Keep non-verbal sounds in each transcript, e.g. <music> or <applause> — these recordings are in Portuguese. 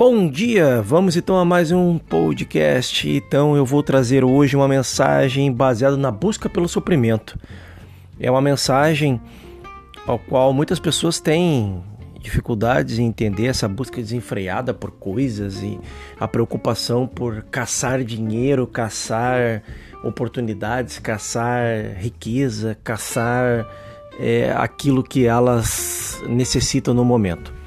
Bom dia! Vamos então a mais um podcast. Então eu vou trazer hoje uma mensagem baseada na busca pelo suprimento. É uma mensagem ao qual muitas pessoas têm dificuldades em entender essa busca desenfreada por coisas e a preocupação por caçar dinheiro, caçar oportunidades, caçar riqueza, caçar é, aquilo que elas necessitam no momento.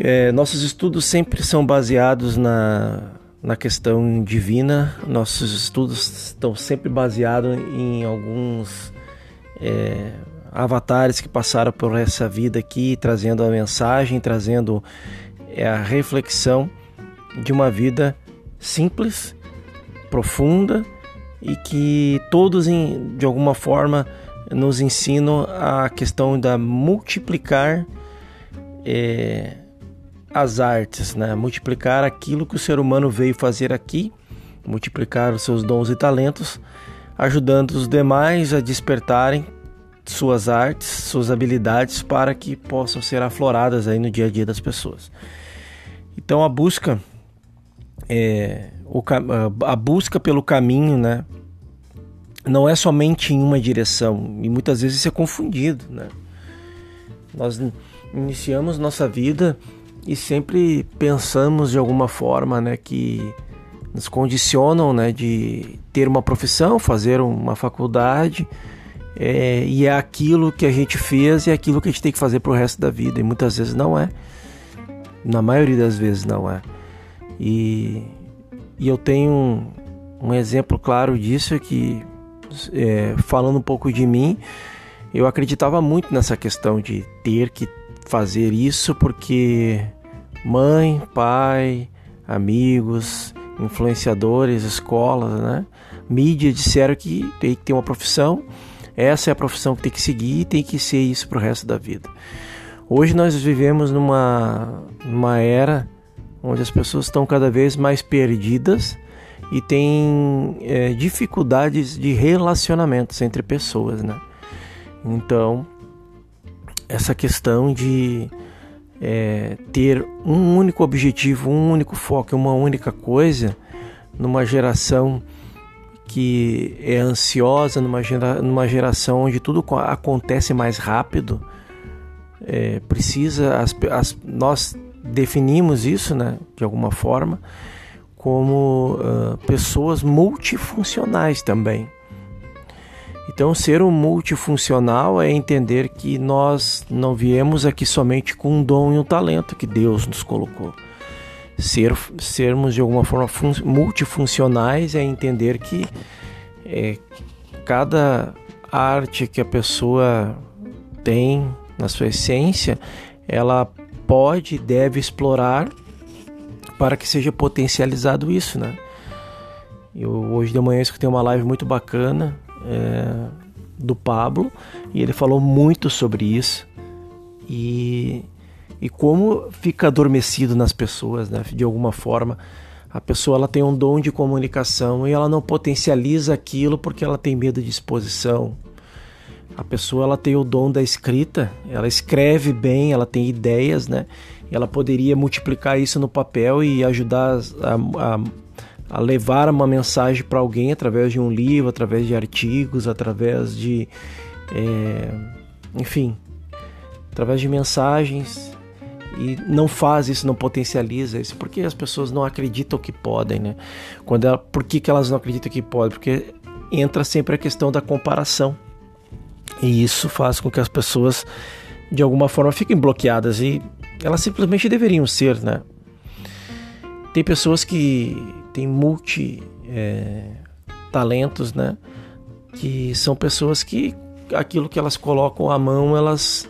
É, nossos estudos sempre são baseados na, na questão divina, nossos estudos estão sempre baseados em alguns é, avatares que passaram por essa vida aqui, trazendo a mensagem, trazendo é, a reflexão de uma vida simples, profunda e que todos, de alguma forma, nos ensinam a questão da multiplicar. É, as artes, né? multiplicar aquilo que o ser humano veio fazer aqui, multiplicar os seus dons e talentos, ajudando os demais a despertarem suas artes, suas habilidades para que possam ser afloradas aí no dia a dia das pessoas. Então a busca é, o, a busca pelo caminho, né? Não é somente em uma direção e muitas vezes isso é confundido, né? Nós iniciamos nossa vida e sempre pensamos de alguma forma, né, que nos condicionam, né, de ter uma profissão, fazer uma faculdade, é, e é aquilo que a gente fez e é aquilo que a gente tem que fazer para o resto da vida. E muitas vezes não é. Na maioria das vezes não é. E, e eu tenho um, um exemplo claro disso é que, é, falando um pouco de mim, eu acreditava muito nessa questão de ter que fazer isso porque mãe, pai, amigos, influenciadores, escolas, né? Mídia disseram que tem que ter uma profissão, essa é a profissão que tem que seguir e tem que ser isso para o resto da vida. Hoje nós vivemos numa, numa era onde as pessoas estão cada vez mais perdidas e têm é, dificuldades de relacionamentos entre pessoas, né? Então, essa questão de é, ter um único objetivo, um único foco, uma única coisa, numa geração que é ansiosa, numa, gera, numa geração onde tudo acontece mais rápido, é, precisa, as, as, nós definimos isso, né, de alguma forma, como uh, pessoas multifuncionais também. Então, ser um multifuncional é entender que nós não viemos aqui somente com um dom e um talento que Deus nos colocou. Ser, sermos de alguma forma multifuncionais é entender que é, cada arte que a pessoa tem na sua essência, ela pode e deve explorar para que seja potencializado isso, né? Eu hoje de manhã escutei uma live muito bacana é, do Pablo e ele falou muito sobre isso e, e como fica adormecido nas pessoas, né? de alguma forma. A pessoa ela tem um dom de comunicação e ela não potencializa aquilo porque ela tem medo de exposição. A pessoa ela tem o dom da escrita, ela escreve bem, ela tem ideias, né? Ela poderia multiplicar isso no papel e ajudar a, a a levar uma mensagem para alguém através de um livro, através de artigos, através de, é, enfim, através de mensagens e não faz isso, não potencializa isso, porque as pessoas não acreditam que podem, né? Quando ela, por que, que elas não acreditam que podem? Porque entra sempre a questão da comparação e isso faz com que as pessoas de alguma forma fiquem bloqueadas e elas simplesmente deveriam ser, né? Tem pessoas que têm multi é, talentos, né? Que são pessoas que aquilo que elas colocam à mão, elas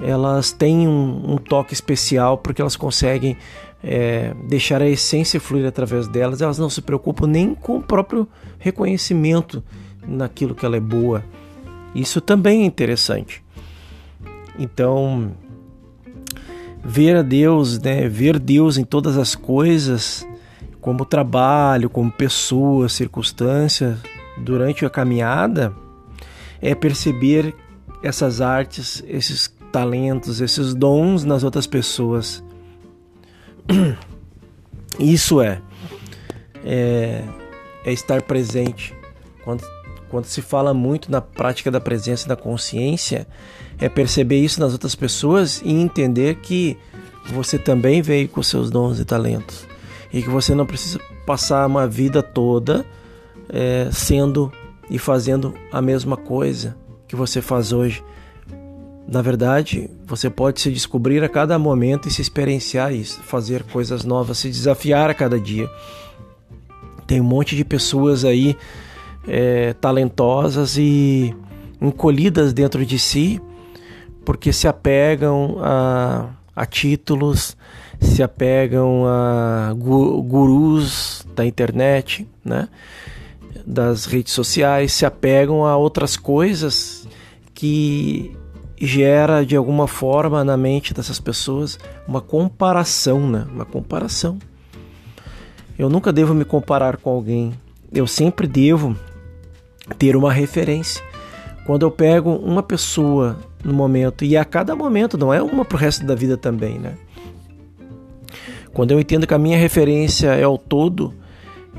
elas têm um, um toque especial porque elas conseguem é, deixar a essência fluir através delas. Elas não se preocupam nem com o próprio reconhecimento naquilo que ela é boa. Isso também é interessante. Então, ver a Deus, né, ver Deus em todas as coisas, como trabalho, como pessoa, circunstância, durante a caminhada, é perceber essas artes, esses talentos, esses dons nas outras pessoas. <clears throat> Isso é, é, é estar presente. Quando, quando se fala muito na prática da presença e da consciência, é perceber isso nas outras pessoas e entender que você também veio com seus dons e talentos e que você não precisa passar uma vida toda é, sendo e fazendo a mesma coisa que você faz hoje. Na verdade, você pode se descobrir a cada momento e se experienciar isso, fazer coisas novas, se desafiar a cada dia. Tem um monte de pessoas aí é, talentosas e encolhidas dentro de si porque se apegam a, a títulos, se apegam a gurus da internet, né? das redes sociais, se apegam a outras coisas que gera de alguma forma na mente dessas pessoas uma comparação, né? Uma comparação. Eu nunca devo me comparar com alguém. Eu sempre devo ter uma referência. Quando eu pego uma pessoa no momento e a cada momento, não é uma pro resto da vida também, né? Quando eu entendo que a minha referência é o todo,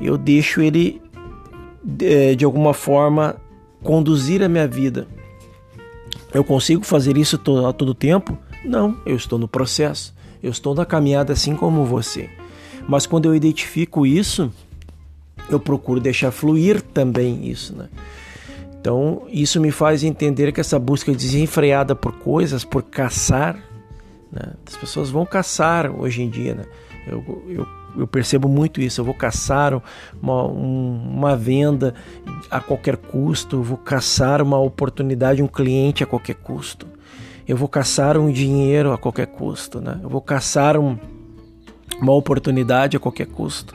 eu deixo ele de, de alguma forma conduzir a minha vida. Eu consigo fazer isso a todo tempo? Não, eu estou no processo. Eu estou na caminhada assim como você. Mas quando eu identifico isso, eu procuro deixar fluir também isso, né? Então, isso me faz entender que essa busca desenfreada por coisas, por caçar, né? as pessoas vão caçar hoje em dia, né? Eu, eu, eu percebo muito isso. Eu vou caçar uma, uma venda a qualquer custo, vou caçar uma oportunidade, um cliente a qualquer custo. Eu vou caçar um dinheiro a qualquer custo, né? Eu vou caçar um, uma oportunidade a qualquer custo.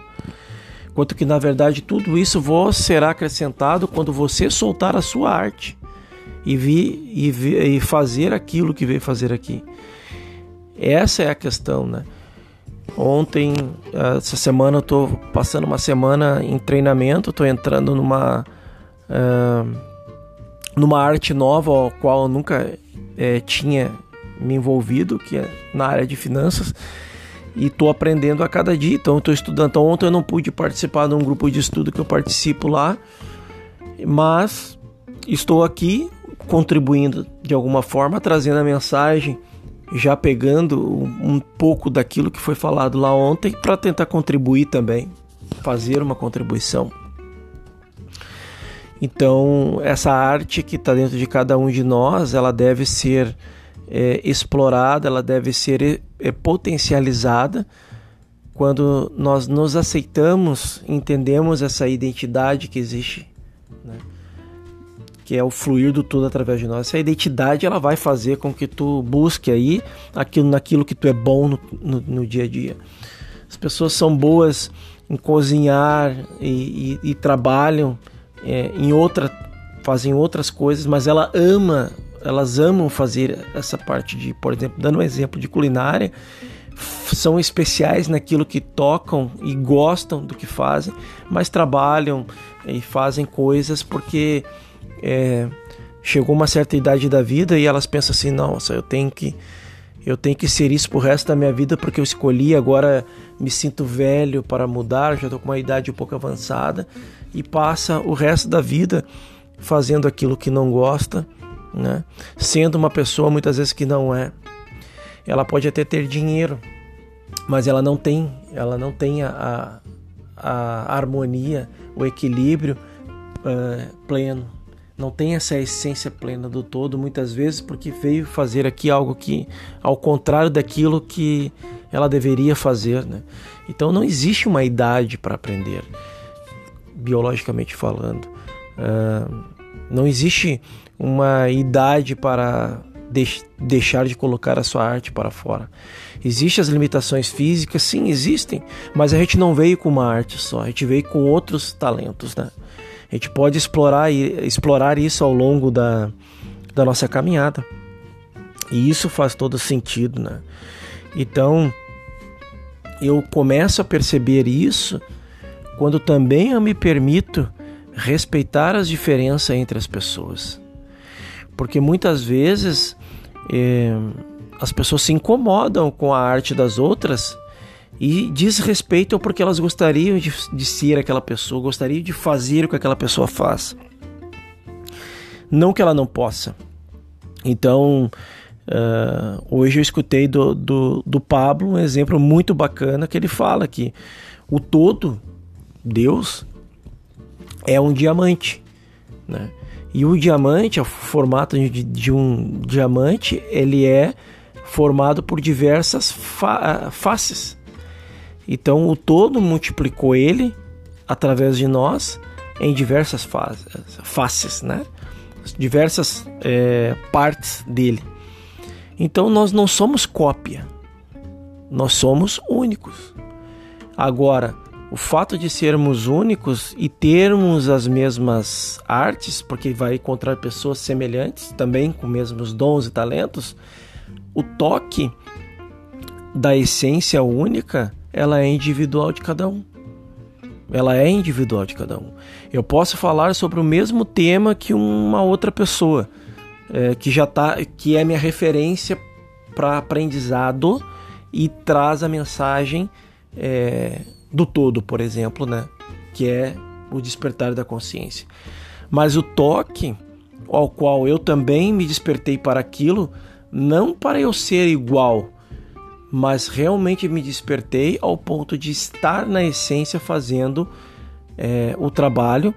Quanto que na verdade tudo isso vos será acrescentado quando você soltar a sua arte e vir e, vir, e fazer aquilo que veio fazer aqui. Essa é a questão, né? Ontem, essa semana, eu estou passando uma semana em treinamento, estou entrando numa, uh, numa arte nova, ao qual eu nunca uh, tinha me envolvido, que é na área de finanças, e estou aprendendo a cada dia. Então, estou estudando. Então, ontem eu não pude participar de um grupo de estudo que eu participo lá, mas estou aqui contribuindo de alguma forma, trazendo a mensagem já pegando um pouco daquilo que foi falado lá ontem para tentar contribuir também, fazer uma contribuição. Então, essa arte que está dentro de cada um de nós, ela deve ser é, explorada, ela deve ser é, potencializada quando nós nos aceitamos, entendemos essa identidade que existe. Né? Que é o fluir do todo através de nós. Essa identidade ela vai fazer com que tu busque aí aquilo naquilo que tu é bom no, no, no dia a dia. As pessoas são boas em cozinhar e, e, e trabalham é, em outra, fazem outras coisas, mas ela ama, elas amam fazer essa parte de, por exemplo, dando um exemplo de culinária, são especiais naquilo que tocam e gostam do que fazem, mas trabalham e fazem coisas porque é, chegou uma certa idade da vida e elas pensam assim, nossa, eu tenho que eu tenho que ser isso pro resto da minha vida porque eu escolhi, agora me sinto velho para mudar, já estou com uma idade um pouco avançada e passa o resto da vida fazendo aquilo que não gosta, né? Sendo uma pessoa muitas vezes que não é. Ela pode até ter dinheiro, mas ela não tem, ela não tem a, a, a harmonia, o equilíbrio uh, pleno não tem essa essência plena do todo, muitas vezes porque veio fazer aqui algo que, ao contrário daquilo que ela deveria fazer. Né? Então não existe uma idade para aprender, biologicamente falando. Uh, não existe uma idade para deixar de colocar a sua arte para fora. Existem as limitações físicas? Sim, existem, mas a gente não veio com uma arte só, a gente veio com outros talentos, né? A gente pode explorar, explorar isso ao longo da, da nossa caminhada. E isso faz todo sentido, né? Então, eu começo a perceber isso quando também eu me permito respeitar as diferenças entre as pessoas. Porque muitas vezes é, as pessoas se incomodam com a arte das outras e diz respeito porque elas gostariam de, de ser aquela pessoa, gostariam de fazer o que aquela pessoa faz. Não que ela não possa. Então, uh, hoje eu escutei do, do, do Pablo um exemplo muito bacana que ele fala que o todo, Deus, é um diamante. Né? E o diamante, o formato de, de um diamante, ele é formado por diversas fa faces. Então o todo multiplicou ele através de nós em diversas fases, faces, né? Diversas é, partes dele. Então nós não somos cópia, nós somos únicos. Agora, o fato de sermos únicos e termos as mesmas artes, porque vai encontrar pessoas semelhantes também com mesmos dons e talentos, o toque da essência única ela é individual de cada um. Ela é individual de cada um. Eu posso falar sobre o mesmo tema que uma outra pessoa é, que já tá, que é minha referência para aprendizado e traz a mensagem é, do todo, por exemplo, né? Que é o despertar da consciência. Mas o toque ao qual eu também me despertei para aquilo, não para eu ser igual, mas realmente me despertei ao ponto de estar na essência fazendo é, o trabalho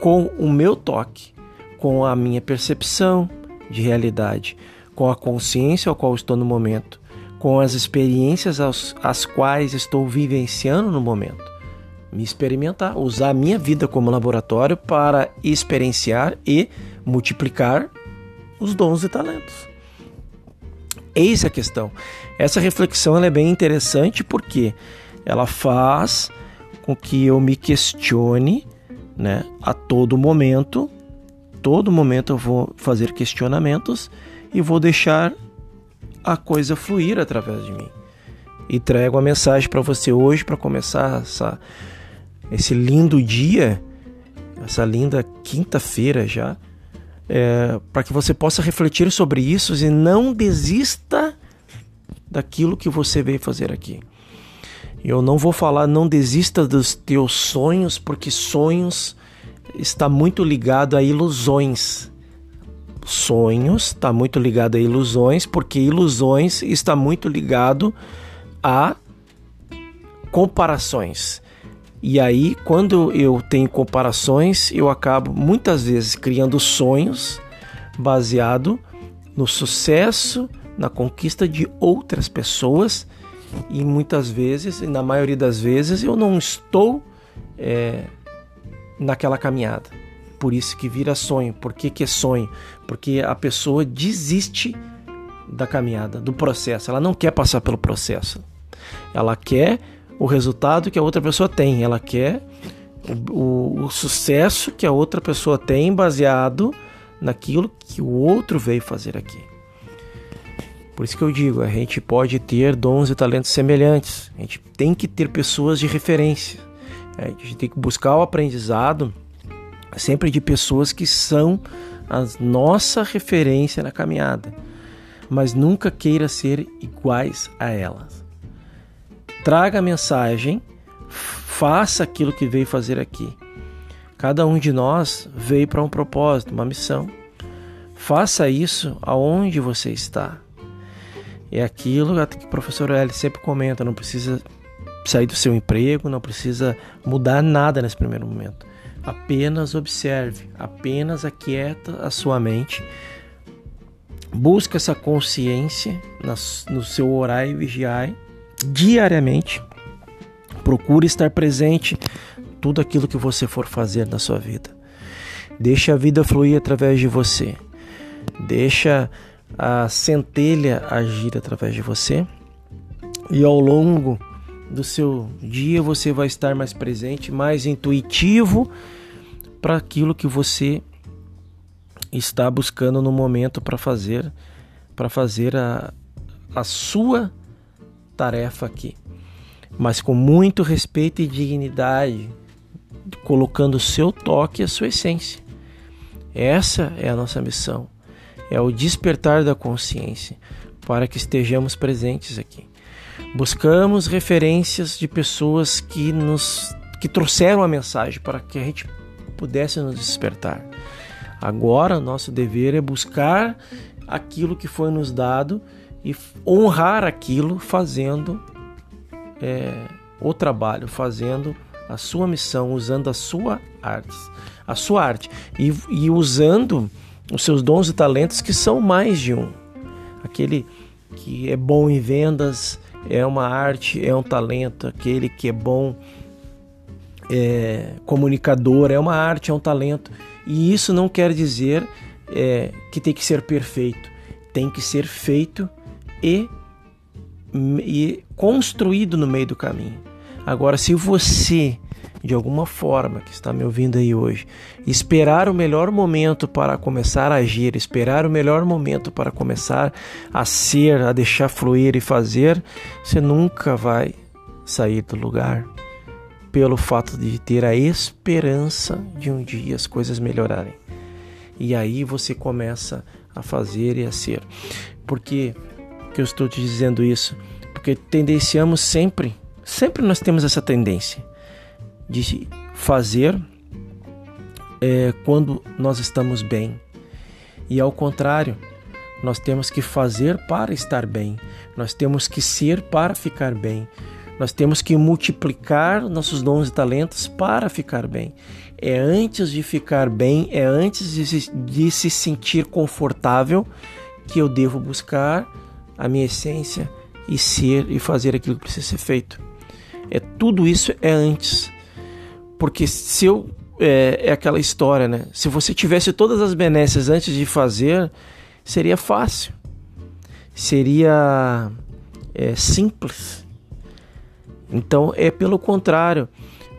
com o meu toque, com a minha percepção de realidade, com a consciência ao qual estou no momento, com as experiências as, as quais estou vivenciando no momento. Me experimentar, usar a minha vida como laboratório para experienciar e multiplicar os dons e talentos. Eis a questão. Essa reflexão é bem interessante porque ela faz com que eu me questione né, a todo momento. Todo momento eu vou fazer questionamentos e vou deixar a coisa fluir através de mim. E trago a mensagem para você hoje para começar essa, esse lindo dia, essa linda quinta-feira já é, para que você possa refletir sobre isso e não desista daquilo que você veio fazer aqui. Eu não vou falar não desista dos teus sonhos, porque sonhos está muito ligado a ilusões. Sonhos está muito ligado a ilusões, porque ilusões está muito ligado a comparações. E aí, quando eu tenho comparações, eu acabo muitas vezes criando sonhos baseado no sucesso, na conquista de outras pessoas e muitas vezes, e na maioria das vezes, eu não estou é, naquela caminhada. Por isso que vira sonho. Por que, que é sonho? Porque a pessoa desiste da caminhada, do processo. Ela não quer passar pelo processo. Ela quer o resultado que a outra pessoa tem, ela quer o, o, sucesso que a outra pessoa tem baseado naquilo que o outro veio fazer aqui. Por isso que eu digo, a gente pode ter dons e talentos semelhantes. A gente tem que ter pessoas de referência. A gente tem que buscar o aprendizado sempre de pessoas que são a nossa referência na caminhada, mas nunca queira ser iguais a elas traga a mensagem, faça aquilo que veio fazer aqui. Cada um de nós veio para um propósito, uma missão. Faça isso aonde você está. É aquilo que o professor L sempre comenta, não precisa sair do seu emprego, não precisa mudar nada nesse primeiro momento. Apenas observe, apenas aquieta a sua mente. Busca essa consciência no seu orar e vigiar diariamente. Procure estar presente tudo aquilo que você for fazer na sua vida. Deixe a vida fluir através de você. Deixa a centelha agir através de você. E ao longo do seu dia você vai estar mais presente, mais intuitivo para aquilo que você está buscando no momento para fazer, para fazer a, a sua tarefa aqui, mas com muito respeito e dignidade, colocando o seu toque e a sua essência. Essa é a nossa missão, é o despertar da consciência para que estejamos presentes aqui. Buscamos referências de pessoas que nos que trouxeram a mensagem para que a gente pudesse nos despertar. Agora, nosso dever é buscar aquilo que foi nos dado e honrar aquilo fazendo é, o trabalho, fazendo a sua missão, usando a sua arte, a sua arte e, e usando os seus dons e talentos que são mais de um. Aquele que é bom em vendas é uma arte, é um talento. Aquele que é bom é, comunicador é uma arte, é um talento. E isso não quer dizer é, que tem que ser perfeito. Tem que ser feito e, e construído no meio do caminho. Agora, se você, de alguma forma, que está me ouvindo aí hoje, esperar o melhor momento para começar a agir, esperar o melhor momento para começar a ser, a deixar fluir e fazer, você nunca vai sair do lugar pelo fato de ter a esperança de um dia as coisas melhorarem. E aí você começa a fazer e a ser. Por que, eu estou te dizendo isso? Porque tendenciamos sempre Sempre nós temos essa tendência de fazer é, quando nós estamos bem. E ao contrário, nós temos que fazer para estar bem. Nós temos que ser para ficar bem. Nós temos que multiplicar nossos dons e talentos para ficar bem. É antes de ficar bem, é antes de, de se sentir confortável que eu devo buscar a minha essência e ser e fazer aquilo que precisa ser feito. É tudo isso é antes. Porque se eu é, é aquela história, né? Se você tivesse todas as benesses antes de fazer, seria fácil. Seria é, simples. Então é pelo contrário.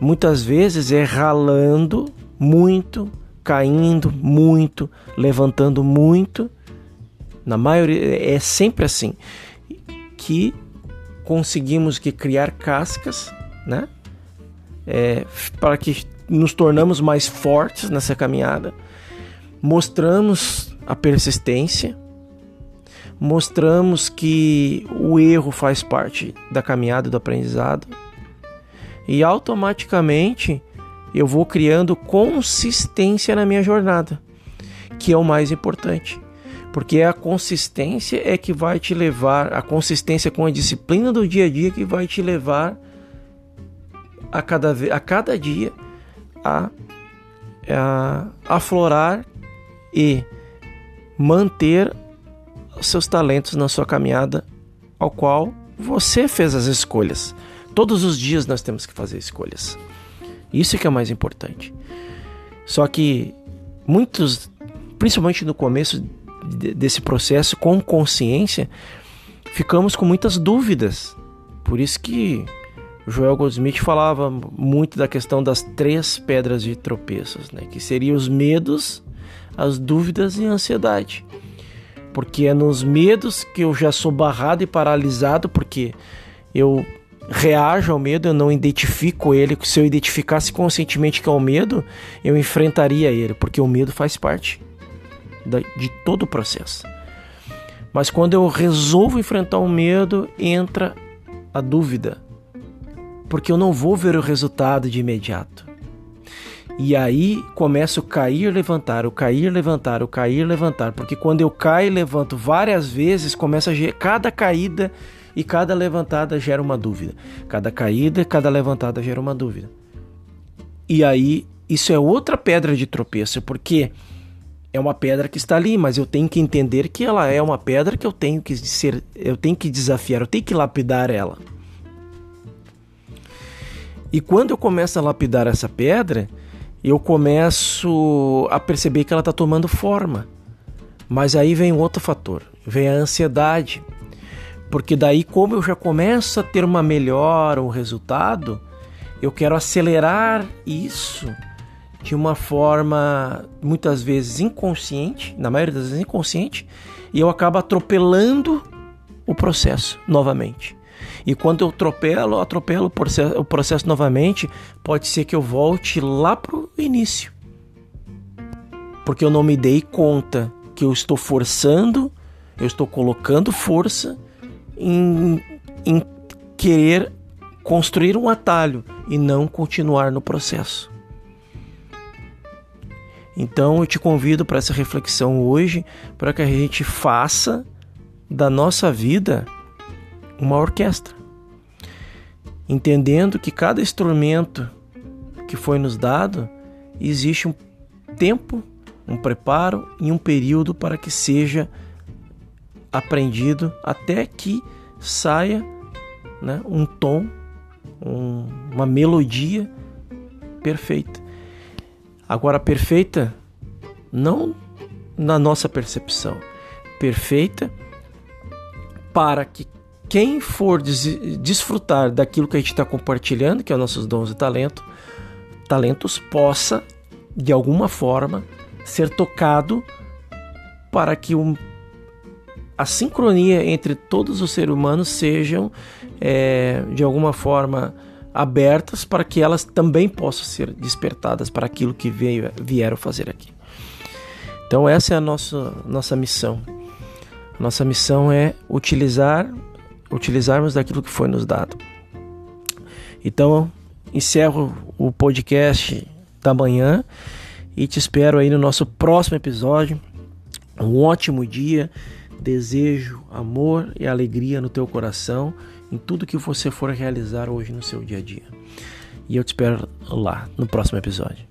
Muitas vezes é ralando muito, caindo muito, levantando muito. Na maioria é sempre assim que conseguimos que criar cascas, né? É, para que nos tornamos mais fortes nessa caminhada. Mostramos a persistência, mostramos que o erro faz parte da caminhada do aprendizado e automaticamente eu vou criando consistência na minha jornada, que é o mais importante porque a consistência é que vai te levar, a consistência com a disciplina do dia a dia que vai te levar a cada, a cada dia a, a aflorar e manter seus talentos na sua caminhada, ao qual você fez as escolhas. Todos os dias nós temos que fazer escolhas. Isso que é mais importante. Só que muitos, principalmente no começo desse processo com consciência, ficamos com muitas dúvidas. Por isso que Joel Goldsmith falava muito da questão das três pedras de tropeços, né? que seriam os medos, as dúvidas e a ansiedade. Porque é nos medos que eu já sou barrado e paralisado, porque eu reajo ao medo, eu não identifico ele. Se eu identificasse conscientemente que é o medo, eu enfrentaria ele, porque o medo faz parte de todo o processo. Mas quando eu resolvo enfrentar o medo, entra a dúvida, porque eu não vou ver o resultado de imediato. E aí começa o cair, levantar, o cair, levantar, o cair, levantar, porque quando eu caio e levanto várias vezes, começa a cada caída e cada levantada gera uma dúvida. Cada caída, cada levantada gera uma dúvida. E aí isso é outra pedra de tropeço, porque é uma pedra que está ali, mas eu tenho que entender que ela é uma pedra que eu tenho que ser, eu tenho que desafiar, eu tenho que lapidar ela. E quando eu começo a lapidar essa pedra, eu começo a perceber que ela está tomando forma. Mas aí vem outro fator, vem a ansiedade. Porque daí, como eu já começo a ter uma melhora, um resultado, eu quero acelerar isso de uma forma muitas vezes inconsciente, na maioria das vezes inconsciente, e eu acabo atropelando o processo novamente. E quando eu atropelo, atropelo o processo, novamente, pode ser que eu volte lá para o início. Porque eu não me dei conta que eu estou forçando, eu estou colocando força em, em querer construir um atalho e não continuar no processo. Então eu te convido para essa reflexão hoje, para que a gente faça da nossa vida uma orquestra. Entendendo que cada instrumento que foi nos dado existe um tempo, um preparo e um período para que seja aprendido até que saia né, um tom, um, uma melodia perfeita. Agora, perfeita não na nossa percepção, perfeita para que quem for des desfrutar daquilo que a gente está compartilhando, que é os nossos dons e talento, talentos, possa de alguma forma ser tocado para que um, a sincronia entre todos os seres humanos sejam é, de alguma forma abertas para que elas também possam ser despertadas para aquilo que veio, vieram fazer aqui. Então essa é a nossa, nossa missão. Nossa missão é utilizar, utilizarmos daquilo que foi nos dado. Então encerro o podcast da manhã e te espero aí no nosso próximo episódio. Um ótimo dia. Desejo amor e alegria no teu coração em tudo que você for realizar hoje no seu dia a dia. E eu te espero lá no próximo episódio.